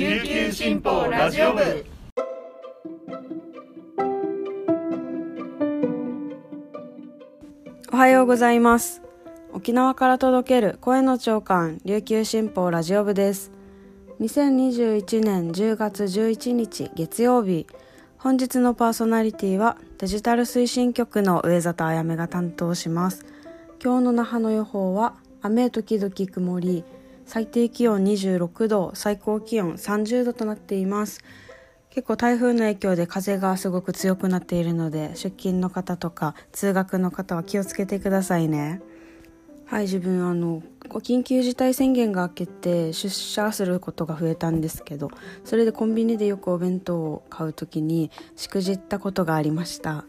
琉球新報ラジオ部。おはようございます。沖縄から届ける声の長官琉球新報ラジオ部です。2021年10月11日月曜日本日のパーソナリティはデジタル推進局の上里あやめが担当します。今日の那覇の予報は雨時々曇り最低気温26度最高気温30度となっています。結構台風の影響で風がすごく強くなっているので出勤の方とか通学の方は気をつけてくださいね。はい自分あの緊急事態宣言が明けて出社することが増えたんですけどそれでコンビニでよくお弁当を買う時にしくじったことがありました。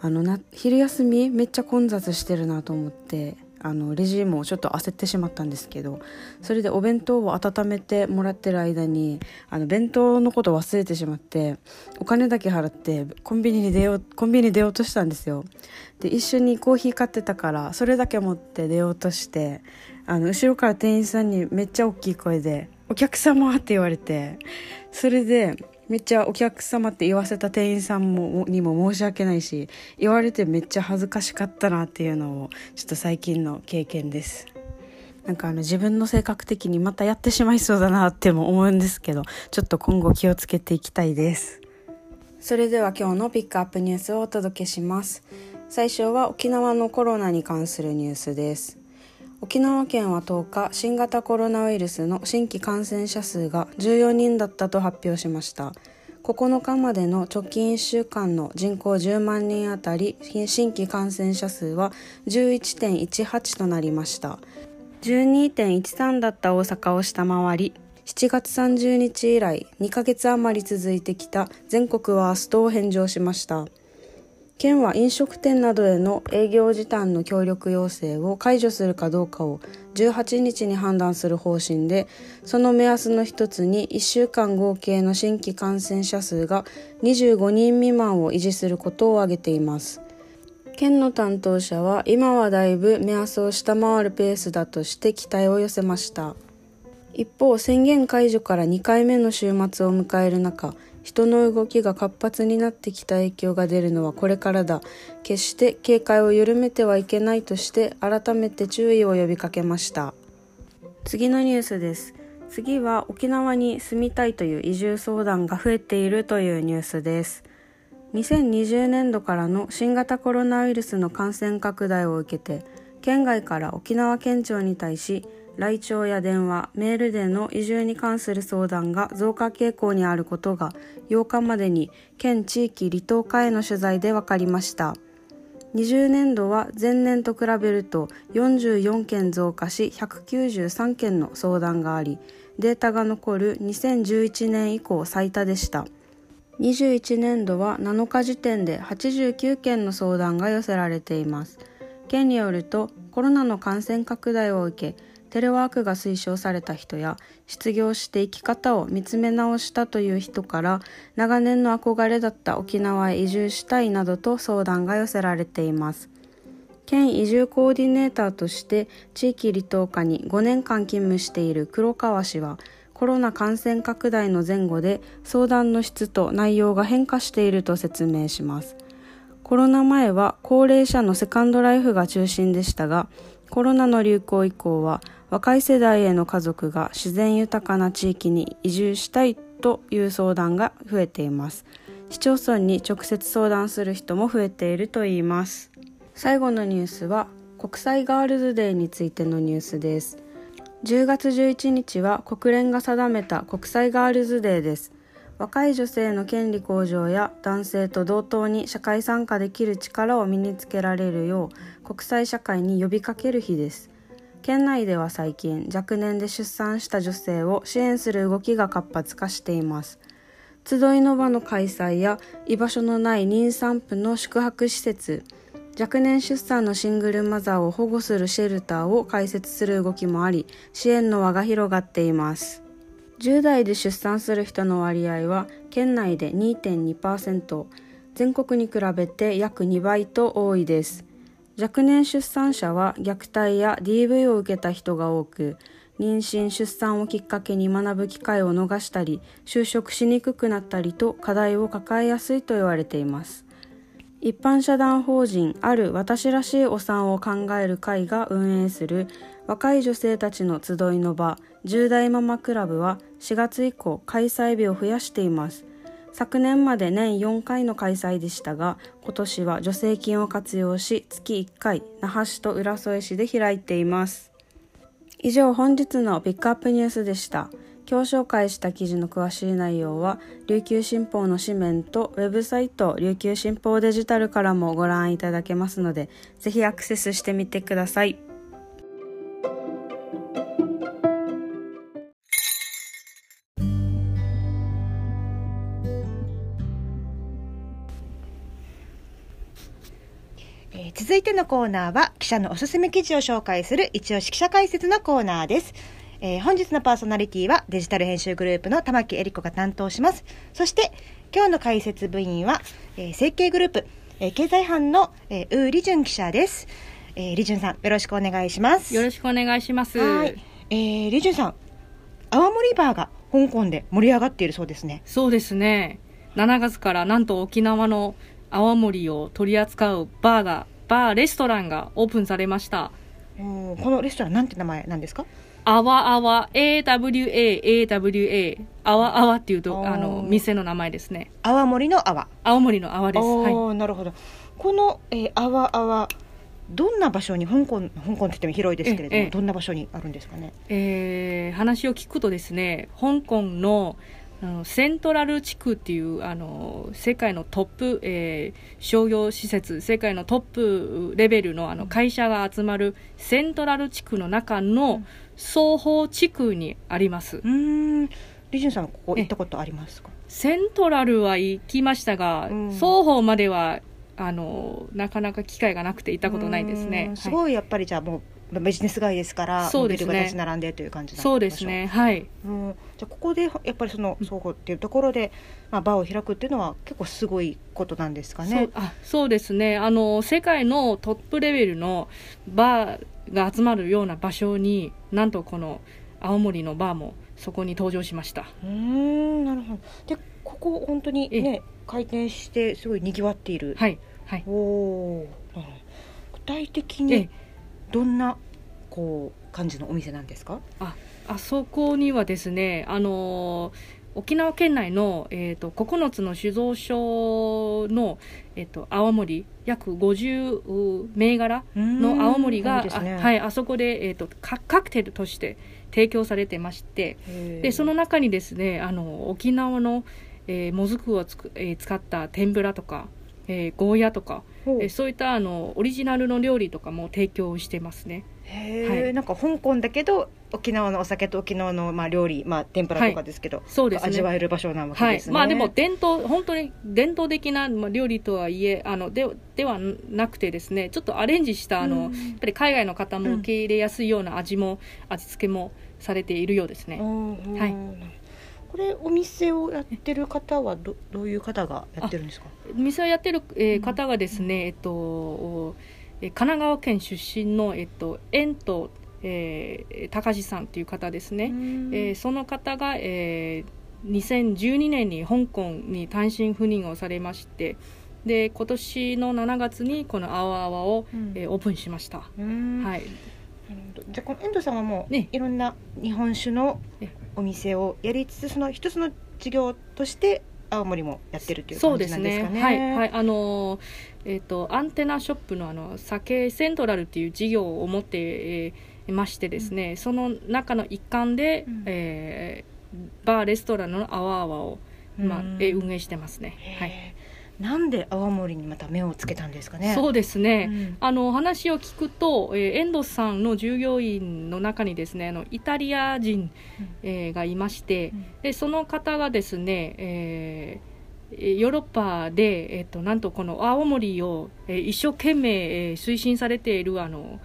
あのな昼休みめっちゃ混雑してるなと思ってあのレジもちょっと焦ってしまったんですけどそれでお弁当を温めてもらってる間にあの弁当のこと忘れてしまってお金だけ払ってコンビニに出ようコンビニ出ようとしたんですよ。で一緒にコーヒー買ってたからそれだけ持って出ようとしてあの後ろから店員さんにめっちゃ大きい声で「お客様」って言われてそれでめっちゃお客様って言わせた店員さんもにも申し訳ないし言われてめっちゃ恥ずかしかったなっていうのをちょっと最近の経験です。なんかあの自分の性格的にまたやってしまいそうだなっても思うんですけどちょっと今後気をつけていきたいです。それでは今日のピックアップニュースをお届けします。最初は沖縄のコロナに関するニュースです。沖縄県は10日新型コロナウイルスの新規感染者数が14人だったと発表しました。9日までの直近1週間の人口10万人あたり新規感染者数は11.18となりました。12.13だった大阪を下回り7月30日以来2ヶ月余り続いてきた全国ワーストを返上しました。県は飲食店などへの営業時短の協力要請を解除するかどうかを18日に判断する方針でその目安の一つに1週間合計の新規感染者数が25人未満を維持することを挙げています。県の担当者は今はだいぶ目安を下回るペースだとして期待を寄せました。一方宣言解除から2回目の週末を迎える中人の動きが活発になってきた影響が出るのはこれからだ。決して警戒を緩めてはいけないとして改めて注意を呼びかけました。次のニュースです。次は沖縄に住みたいという移住相談が増えているというニュースです。2020年度からの新型コロナウイルスの感染拡大を受けて県外から沖縄県庁に対し来庁や電話、メールでの移住に関する相談が増加傾向にあることが8日までに県地域離島課への取材で分かりました。20年度は前年と比べると44件増加し193件の相談がありデータが残る2011年以降最多でした21年度は7日時点で89件の相談が寄せられています県によるとコロナの感染拡大を受けテレワークが推奨された人や失業して生き方を見つめ直したという人から長年の憧れだった沖縄へ移住したいなどと相談が寄せられています。県移住コーディネーターとして地域離島課に5年間勤務している黒川氏はコロナ感染拡大の前後で相談の質と内容が変化していると説明します。コロナ前は高齢者のセカンドライフが中心でしたがコロナの流行以降は若い世代への家族が自然豊かな地域に移住したいという相談が増えています。市町村に直接相談する人も増えているといいます。最後のニュースは国際ガールズデーについてのニュースです。10月11日は国連が定めた国際ガールズデーです。若い女性の権利向上や男性と同等に社会参加できる力を身につけられるよう国際社会に呼びかける日です。県内では最近若年で出産した女性を支援する動きが活発化しています。集いの場の開催や居場所のない妊産婦の宿泊施設若年出産のシングルマザーを保護するシェルターを開設する動きもあり支援の輪が広がっています。10代で出産する人の割合は県内で2.2%全国に比べて約2倍と多いです。若年出産者は虐待や DV を受けた人が多く妊娠出産をきっかけに学ぶ機会を逃したり就職しにくくなったりと課題を抱えやすいと言われています。一般社団法人ある私らしいお産を考える会が運営する若い女性たちの集いの場10代ママクラブは4月以降開催日を増やしています。昨年まで年4回の開催でしたが今年は助成金を活用し月1回那覇市と浦添市で開いています。以上本日のピックアップニュースでした。今日紹介した記事の詳しい内容は琉球新報の紙面とウェブサイト琉球新報デジタルからもご覧いただけますのでぜひアクセスしてみてください。えー続いてのコーナーは記者のおすすめ記事を紹介する一押し記者解説のコーナーです。えー本日のパーソナリティはデジタル編集グループの玉木恵里子が担当します。そして今日の解説部員は、えー、成形グループ、えー経済班の、えー、ウー・リジュン記者です。えー、リジュンさんよろしくお願いします。よろしくお願いします。はい。えー、リジュンさん、泡盛バーが香港で盛り上がっているそうですね。そうですね。7月からなんと沖縄の泡盛を取り扱うバーが、バーレストランがオープンされました。おーこのレストランなんて名前なんですか？あわあわ、AWA、AWA、あわあわっていうと、あの、店の名前ですね。泡盛の泡。青森の泡です。おはい。ーなるほど。この、えー、あわあわ、どんな場所に、香港、香港って言っても広いですけれども、ええどんな場所にあるんですかね？えー話を聞くとですね、香港のあのセントラル地区っていうあの世界のトップ、えー商業施設世界のトップレベルのあの会社が集まるセントラル地区の中の双方地区にあります、うーん、リジュンさん、ここ行ったことありますか？セントラルは行きましたが、うん。双方まではあのなかなか機会がなくて行ったことないですね。すごいやっぱりじゃあもうビジネス街ですから、そうですね。ビルが立ち並んでという感じなんそうですね。はい。うん、じゃあここでやっぱりその双方っていうところで、まあ、バーを開くっていうのは結構すごいことなんですかね？そう。あそうですね。あの世界のトップレベルのバーが集まるような場所になんとこの青森のバーもそこに登場しました。うーんなるほど。でここ本当にね開店してすごい賑わっている、はい。はい。おお具体的えにどんなこう感じのお店なんですか？ああそこにはですねあの沖縄県内の、えー、と9つの酒造所の、えー、と青森約50銘柄の青森が、ね。あはい、あそこで、えー、とカカクテルとして提供されてましてでその中にですねあの沖縄の、えーもずくをつく、えー使った天ぷらとか、えーゴーヤとか、えーそういったあのオリジナルの料理とかも提供してますね。へはい。えなんか香港だけど沖縄のお酒と沖縄のまあ料理まあ天ぷらとかですけど、そうですね。味わえる場所なわけはいですね、まあでも伝統本当に伝統的なまあ料理とはいえあのでではなくてですねちょっとアレンジしたあの、うん。やっぱり海外の方も受け入れやすいような味も、味付けもされているようですね。うんはいこれお店をやってる方はどどういう方がやってるんですか？店をやってる、えー方がですね、えっと、おえー神奈川県出身の、えっと、遠藤、えー、隆さんという方ですね、えーその方が、えー2012年に香港に単身赴任をされましてで今年の7月にこの「あわあわを」うん。えーオープンしました、うん。はい、じゃあこの遠藤さんはもう、ね。いろんな日本酒のえお店をやりつつその一つの事業として青森もやってるっていう感じそうですなんですかね。ねはい、はい、あのーえっ、とアンテナショップのあの酒セントラルっていう事業を持って、えーましてですね、その中の一環で、うんえーバーレストランのあわあわを、まあうんえー運営してますね。はい。なんで青森にまた目をつけたんですかね？そうですね。うん。あの話を聞くと、えー、遠藤さんの従業員の中にですねあのイタリア人、えーがいまして、うん。でその方がですね、えーヨーロッパで、えっとなんとこの青森を、えー一生懸命、えー推進されているあの、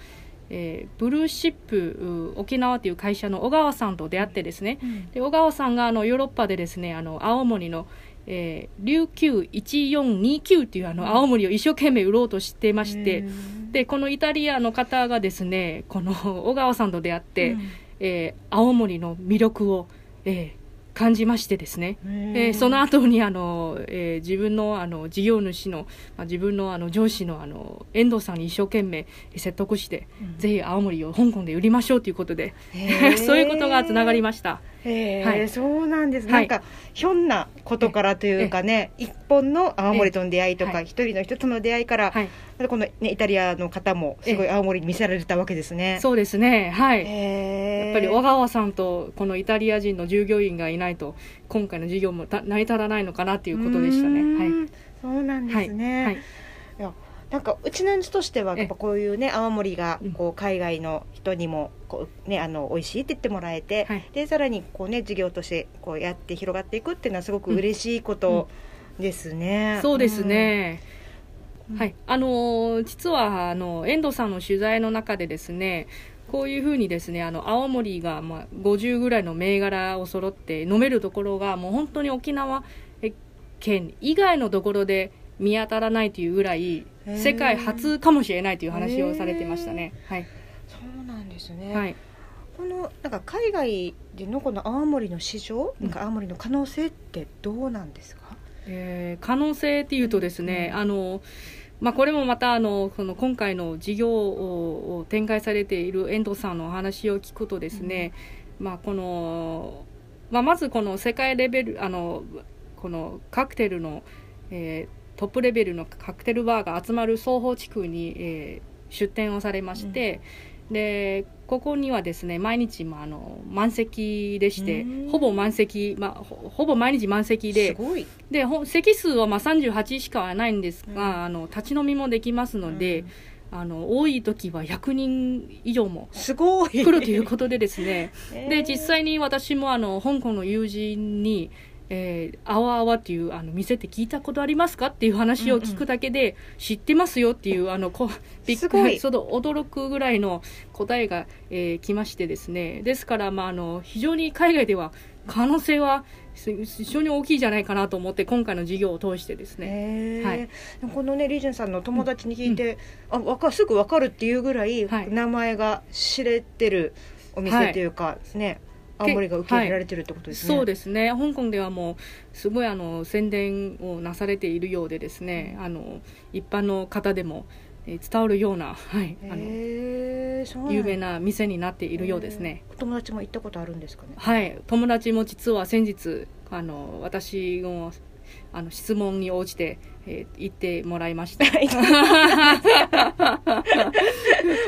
えーブルーシップう沖縄という会社の小川さんと出会ってですね、うん。で小川さんがあのヨーロッパでですねあの青森の、えー琉球1429っていうあの青森を一生懸命売ろうとしていまして、うん。でこのイタリアの方がですねこの 小川さんと出会って、うん。えー青森の魅力を、えー感じましてですね、えーその後にあの、えー自分のあの事業主の、まあ、自分のあの上司のあの遠藤さんに一生懸命説得して、うん。ぜひ青森を香港で売りましょうということで、そういうことがつながりました。へえ、はい。そうなんです、はい。なんかひょんなことからというかね一本の青森との出会いとかはい。一人の人との出会いから、はい、この、ね、イタリアの方もすごい青森に見せられたわけですね。そうですね、はい。やっぱり小川さんとこのイタリア人の従業員がいないと今回の授業もた成り立たないのかなということでしたね。はい。そうなんですね。はい。い、やなんかうちの家としてはえやっぱこういうね青森がうん。こう海外の人にもこうねあの美味しいって言ってもらえて、はい。でさらにこうね事業としてこうやって広がっていくっていうのはすごく嬉しいことですね。そうですね。うん。はい、あのー実はあの遠藤さんの取材の中でですねこういうふうにですねあの青森がまあ50ぐらいの銘柄を揃って飲めるところがもう本当に沖縄え県以外のところで見当たらないというぐらい世界初かもしれないという話をされてましたね。はい、そうなんですね。はいこのなんか海外でのこの青森の市場、うんなんか青森の可能性ってどうなんですか？えー可能性っていうとですね、うんあのまあ、これもまたあのその今回の事業をを展開されている遠藤さんのお話を聞くとですね、まあ、この、まあ、まずこの世界レベルあのこのカクテルの、えートップレベルのカクテルバーが集まる双方地区に、えー出店をされまして、でここにはですね毎日、まあ、あの満席でしてうん。ほぼ満席、まあ、ほほぼ毎日満席で。でほ席数はまあ38しかはないんですが、うん。あの立ち飲みもできますので、あの多い時は100人以上もすごい。来るということでですね。えー。で実際に私もあの香港の友人に「えー、あわあわっていうあの店って聞いたことありますか?」っていう話を聞くだけで「知ってますよ」っていうあのこ びっすごい。その驚くぐらいの答えが、えー来ましてですね。ですから、まあ、あの非常に海外では可能性はす非常に大きいじゃないかなと思って今回の授業を通してですね。はい。このねリージュンさんの友達に聞いて、あわかすぐわかるっていうぐらい、はい。名前が知れてるお店というか、ね青森が受け入れられてるってことですね。そうですね香港ではもうすごいあの宣伝をなされているようでですねあの一般の方でも、えー伝わるような、はい、あの有名な店になっているようですね。お友達も行ったことあるんですかね？はい、友達も実は先日あの私のあの質問に応じて、えー行ってもらいました。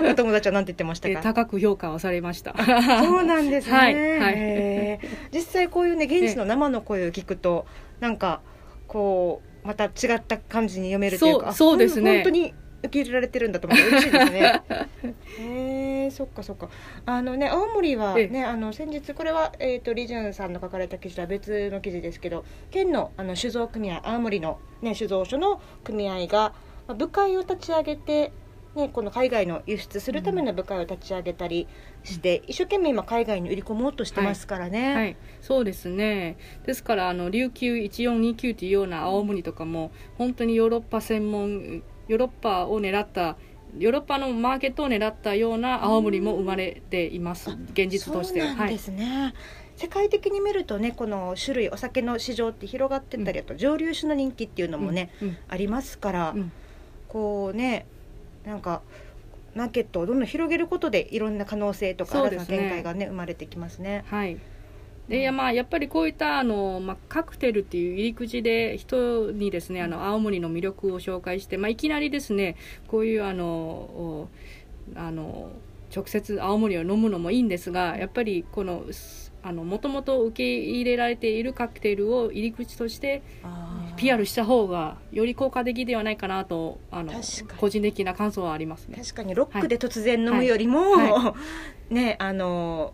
お友達は何て言ってましたでか。高く評価をされました。そうなんですね。はいはいへー実際こういうね現地の生の声を聞くとなんかこうまた違った感じに読めるというか、そうそうですねあ本当に受け入れられてるんだと思って嬉しいですね。へえそっかそっか。あのね青森はええねあの先日これはえっ、とリジュンさんの書かれた記事とは別の記事ですけど、県のあの酒造組合青森のね酒造所の組合がまあ部会を立ち上げて。ね、この海外の輸出するための部会を立ち上げたりして、一生懸命今海外に売り込もうとしてますからね。はい、そうですね。ですからあの琉球1429というような青森とかも本当にヨーロッパ専門ヨーロッパを狙ったヨーロッパのマーケットを狙ったような青森も生まれています。現実として。はい。そうですね、世界的に見るとねこの種類お酒の市場って広がってったり、あと蒸留酒の人気っていうのもね、うんありますから、うんこうねなんかマーケットをどんどん広げることでいろんな可能性とか新たな展開がね生まれてきますね。はい。で、いやまあやっぱりこういったあの、まあ、カクテルっていう入り口で人にですねあの青森の魅力を紹介して、まあ、いきなりですねこういうあのおあの直接青森を飲むのもいいんですがやっぱりこのすあのもともと受け入れられているカクテルを入り口として PR した方がより効果的ではないかなとあの個人的な感想はありますね。確かに。ロックで突然飲むよりも、は ねあの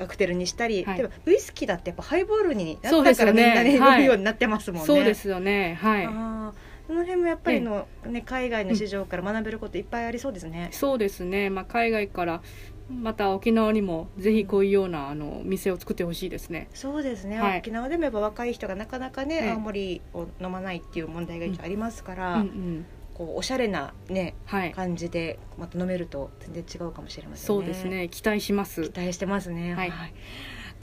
カクテルにしたり、はい。でもウイスキーだってやっぱハイボールになったからみんなねはい飲むようになってますもんね。そうですよね。はい。あーその辺もやっぱりの、ね、海外の市場から学べることいっぱいありそうですね。そうですね、まあ、海外からまた沖縄にもぜひこういうようなあの店を作ってほしいですね。そうですね、はい。沖縄でもやっぱ若い人がなかなかね、ええ。青森を飲まないっていう問題がありますから、うんうん、こうおしゃれなねはい感じでまた飲めると全然違うかもしれませんね。そうですね期待します期待してますね。はいわ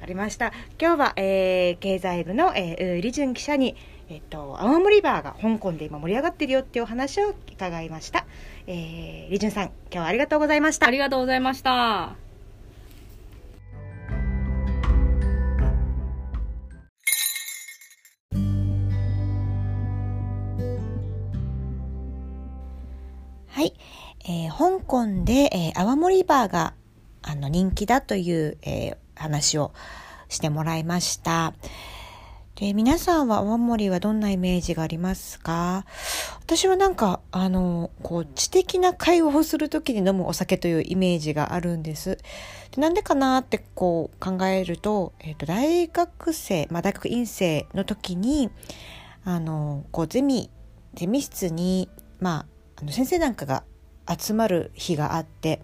かりました。今日は、えー経済部の、えー、ウーリジュン記者に、えっ、と、青森バーが香港で今盛り上がってるよっていうお話を伺いました。えー、リジュンさん、今日はありがとうございましたあ。りがとうございましたはい、えー香港で、えー泡盛バーがあの人気だという、えー話をしてもらいました。で皆さんは泡盛はどんなイメージがありますか？私はなんか、あの、こう、知的な会話をするときに飲むお酒というイメージがあるんです。でなんでかなってこう考えると、えっ、と、大学生、まあ大学院生の時に、あの、こう、ゼミ、ゼミ室に、まあ、あの先生なんかが集まる日があって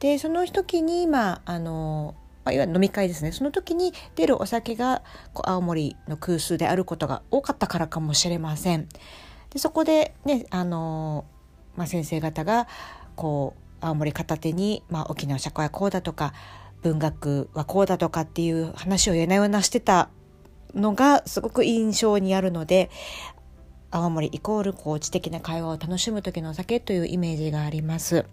でその時にまあの、いわゆる飲み会ですねその時に出るお酒が青森の空数であることが多かったからかもしれません。でそこでねあの、まあ、先生方がこう青森片手に、まあ、沖縄社会はこうだとか文学はこうだとかっていう話を夜な夜なしてたのがすごく印象にあるので青森イコールこう知的な会話を楽しむ時のお酒というイメージがあります。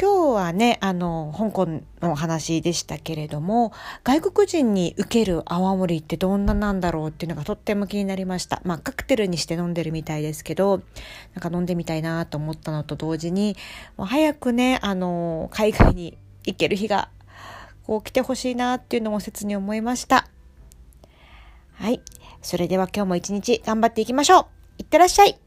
今日はね、あの、香港の話でしたけれども、外国人に受ける泡盛ってどんななんだろうっていうのがとっても気になりました。まあ、カクテルにして飲んでるみたいですけど、なんか飲んでみたいなと思ったのと同時に、もう早くね、あの、海外に行ける日が、こう来てほしいなっていうのも切に思いました。はい。それでは今日も一日頑張っていきましょう。いってらっしゃい。